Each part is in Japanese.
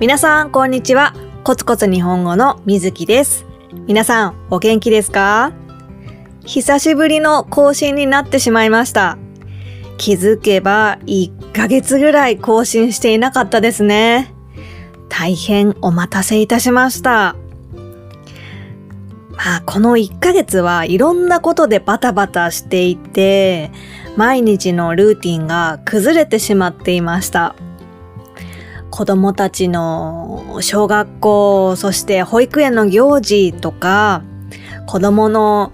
皆さん、こんにちは。コツコツ日本語のみずきです。皆さん、お元気ですか？久しぶりの更新になってしまいました。気づけば1ヶ月ぐらい更新していなかったですね。大変お待たせいたしました。まあ、この1ヶ月はいろんなことでバタバタしていて、毎日のルーティンが崩れてしまっていました。子供たちの小学校、そして保育園の行事とか、子供の、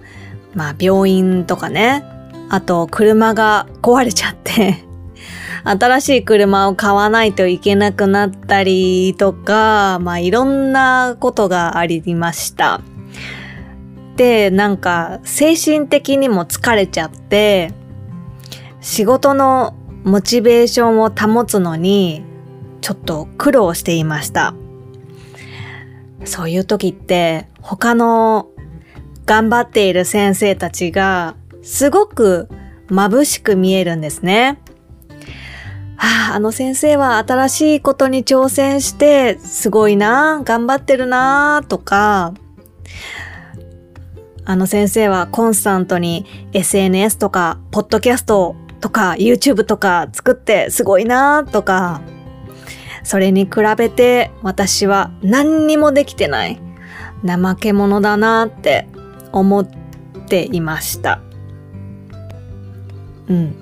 まあ、病院とかね、あと車が壊れちゃって、新しい車を買わないといけなくなったりとか、まあ、いろんなことがありました。で、なんか精神的にも疲れちゃって、仕事のモチベーションを保つのにちょっと苦労していました。そういう時って他の頑張っている先生たちがすごく眩しく見えるんですね。ああ、あの先生は新しいことに挑戦してすごいな、頑張ってるなとか、あの先生はコンスタントに SNS とか、ポッドキャストとか、YouTube とか作ってすごいなとか、それに比べて私は何にもできてない。怠け者だなって思っていました。うん。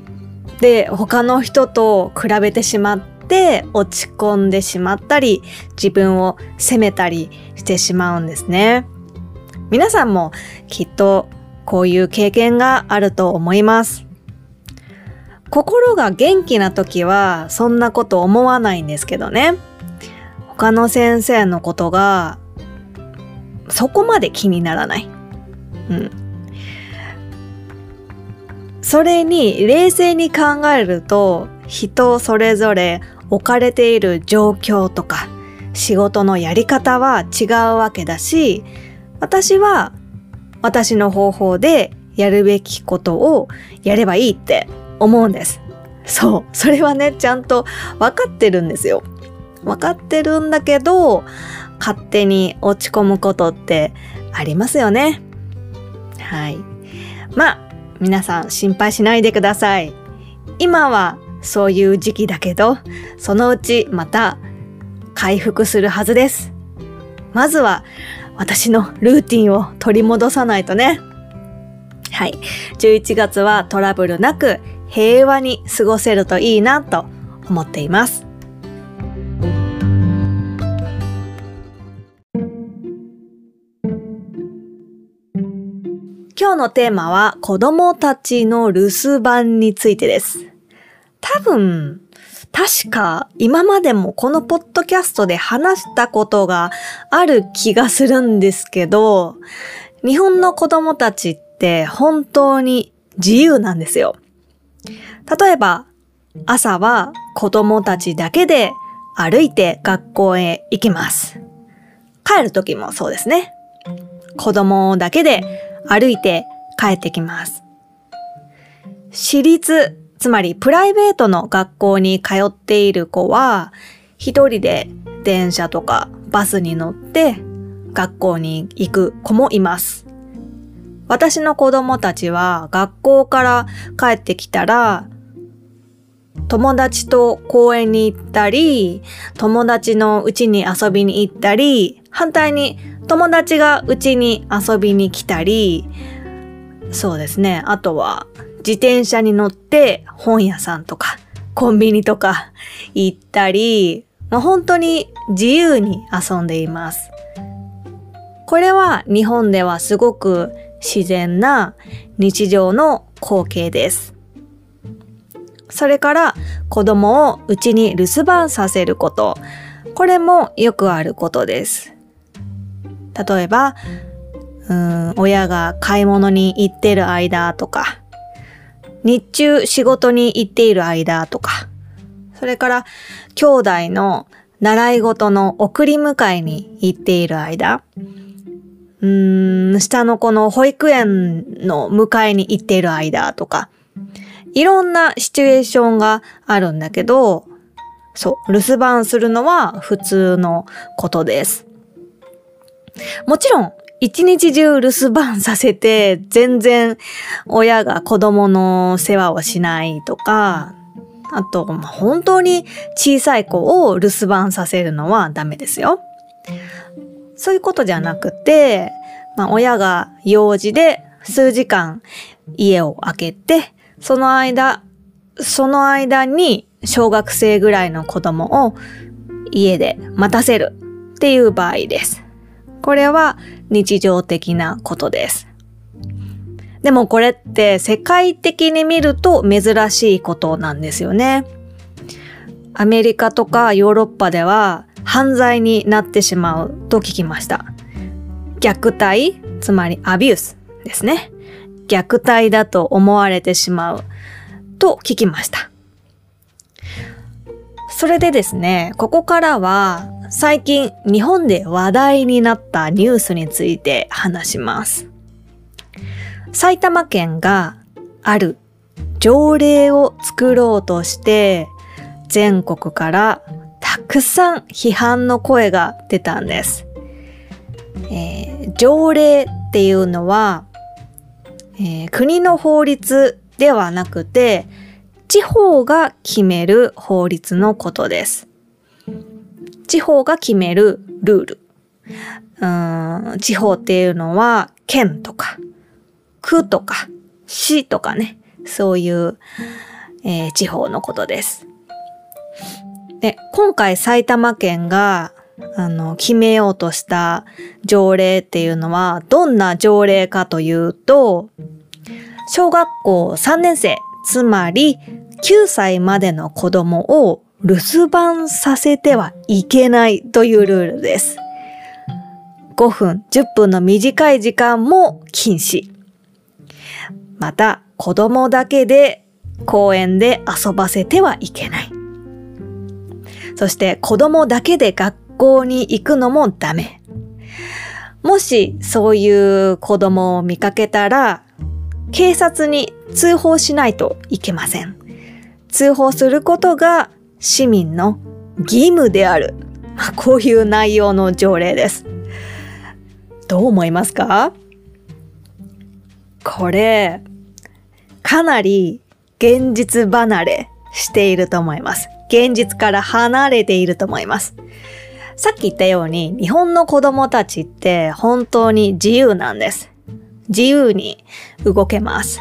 で、他の人と比べてしまって落ち込んでしまったり、自分を責めたりしてしまうんですね。皆さんもきっとこういう経験があると思います。心が元気な時はそんなこと思わないんですけどね。他の先生のことがそこまで気にならない。うん。それに冷静に考えると人それぞれ置かれている状況とか仕事のやり方は違うわけだし私は私の方法でやるべきことをやればいいって思うんです。そう。それはね、ちゃんと分かってるんですよ。分かってるんだけど、勝手に落ち込むことってありますよね。はい。まあ、皆さん心配しないでください。今はそういう時期だけど、そのうちまた回復するはずです。まずは私のルーティンを取り戻さないとね。はい。11月はトラブルなく平和に過ごせるといいなと思っています。今日のテーマは子供たちの留守番についてです。多分、確か今までもこのポッドキャストで話したことがある気がするんですけど、日本の子供たちって本当に自由なんですよ。例えば、朝は子供たちだけで歩いて学校へ行きます。帰る時もそうですね。子供だけで歩いて帰ってきます。私立、つまりプライベートの学校に通っている子は、一人で電車とかバスに乗って学校に行く子もいます。私の子供たちは学校から帰ってきたら、友達と公園に行ったり、友達の家に遊びに行ったり、反対に友達が家に遊びに来たり、そうですね。あとは自転車に乗って本屋さんとかコンビニとか行ったり、まあ、本当に自由に遊んでいます。これは日本ではすごく自然な日常の光景です。それから子供を家に留守番させること。これもよくあることです。例えば、うん、親が買い物に行ってる間とか、日中仕事に行っている間とか、それから兄弟の習い事の送り迎えに行っている間、うーん、下の子の保育園の迎えに行っている間とか、いろんなシチュエーションがあるんだけど、そう、留守番するのは普通のことです。もちろん、一日中留守番させて、全然親が子供の世話をしないとか、あと、ま、本当に小さい子を留守番させるのはダメですよ。そういうことじゃなくて、まあ、親が用事で数時間家を空けて、その間、その間に小学生ぐらいの子供を家で待たせるっていう場合です。これは日常的なことです。でもこれって世界的に見ると珍しいことなんですよね。アメリカとかヨーロッパでは犯罪になってしまうと聞きました。虐待、つまりアビュースですね。虐待だと思われてしまうと聞きました。それでですね、ここからは最近日本で話題になったニュースについて話します。埼玉県がある条例を作ろうとして全国からくさん批判の声が出たんです。えー、条例っていうのは、えー、国の法律ではなくて地方が決める法律のことです。地方が決めるルール。うん地方っていうのは県とか区とか市とかね、そういう、えー、地方のことです。で、今回埼玉県があの、決めようとした条例っていうのは、どんな条例かというと、小学校3年生、つまり9歳までの子供を留守番させてはいけないというルールです。5分、10分の短い時間も禁止。また、子供だけで公園で遊ばせてはいけない。そして子供だけで学校に行くのもダメ。もしそういう子供を見かけたら、警察に通報しないといけません。通報することが市民の義務である。まあ、こういう内容の条例です。どう思いますか？これ、かなり現実離れしていると思います。現実から離れていると思います。さっき言ったように日本の子供たちって本当に自由なんです。自由に動けます。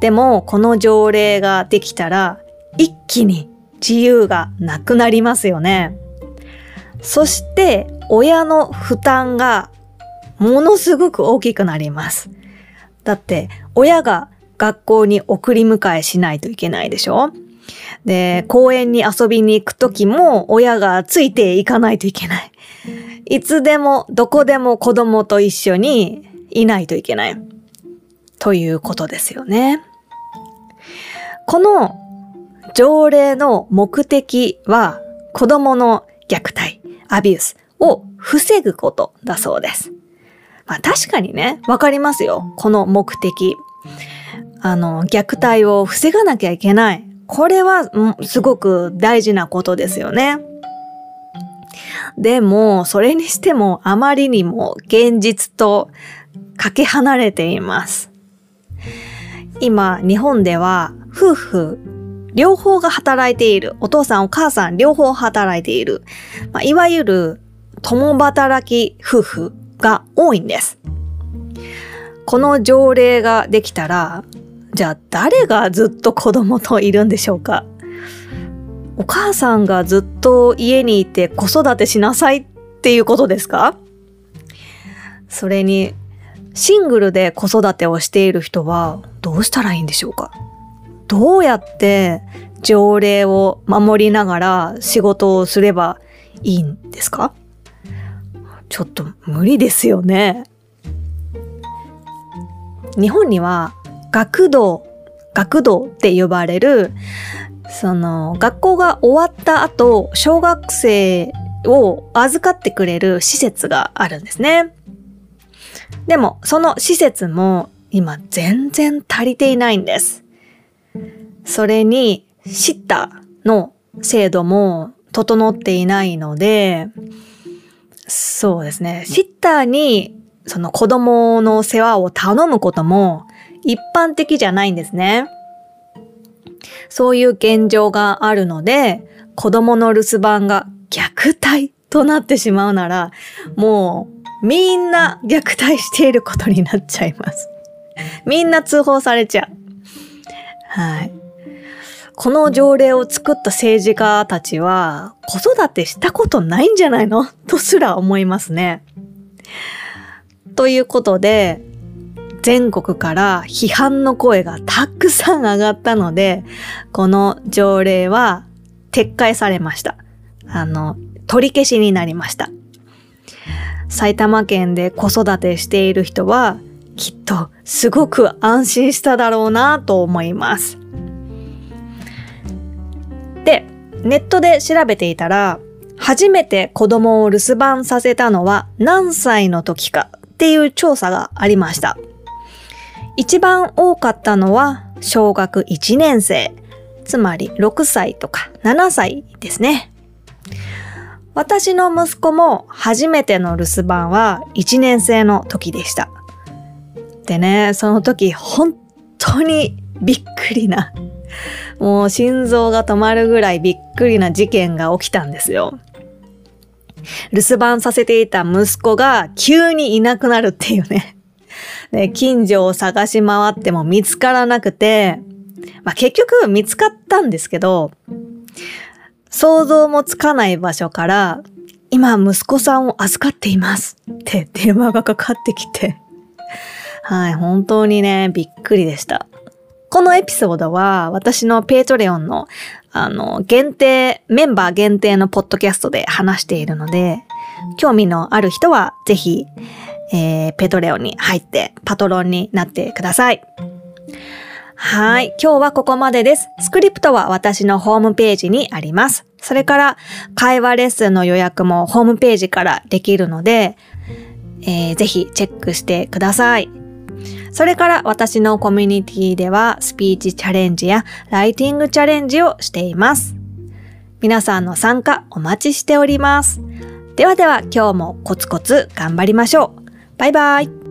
でもこの条例ができたら一気に自由がなくなりますよね。そして親の負担がものすごく大きくなります。だって親が学校に送り迎えしないといけないでしょ？で、公園に遊びに行くときも親がついていかないといけない。いつでもどこでも子供と一緒にいないといけない。ということですよね。この条例の目的は子供の虐待、アビュースを防ぐことだそうです。まあ確かにね、わかりますよ。この目的。あの、虐待を防がなきゃいけない。これは、すごく大事なことですよね。でも、それにしてもあまりにも現実とかけ離れています。今、日本では夫婦両方が働いている。お父さんお母さん両方働いている。まあ、いわゆる共働き夫婦が多いんです。この条例ができたら、じゃあ誰がずっと子供といるんでしょうか？お母さんがずっと家にいて子育てしなさいっていうことですか？それに、シングルで子育てをしている人はどうしたらいいんでしょうか？どうやって条例を守りながら仕事をすればいいんですか？ちょっと無理ですよね。日本には学童、学童って呼ばれる、その、学校が終わった後、小学生を預かってくれる施設があるんですね。でも、その施設も今全然足りていないんです。それに、シッターの制度も整っていないので、そうですね。シッターにその子供の世話を頼むことも一般的じゃないんですね。そういう現状があるので、子供の留守番が虐待となってしまうなら、もうみんな虐待していることになっちゃいます。みんな通報されちゃう。はい。この条例を作った政治家たちは子育てしたことないんじゃないの？とすら思いますね。ということで、全国から批判の声がたくさん上がったので、この条例は撤回されました。あの、取り消しになりました。埼玉県で子育てしている人は、きっとすごく安心しただろうなと思います。で、ネットで調べていたら、初めて子供を留守番させたのは何歳の時かっていう調査がありました。一番多かったのは小学1年生、つまり6歳とか7歳ですね。私の息子も初めての留守番は1年生の時でした。でね、その時本当にびっくりな、もう心臓が止まるぐらいびっくりな事件が起きたんですよ。留守番させていた息子が急にいなくなるっていうね。で、近所を探し回っても見つからなくて、まあ、結局見つかったんですけど、想像もつかない場所から、今息子さんを預かっていますって電話がかかってきて、はい、本当にね、びっくりでした。このエピソードは私の Patreon のあの限定、メンバー限定のポッドキャストで話しているので、興味のある人はぜひ、えー、ペトレオに入ってパトロンになってください。はい。今日はここまでです。スクリプトは私のホームページにあります。それから、会話レッスンの予約もホームページからできるので、えー、ぜひチェックしてください。それから私のコミュニティではスピーチチャレンジやライティングチャレンジをしています。皆さんの参加お待ちしております。ではでは今日もコツコツ頑張りましょう。バイバイ。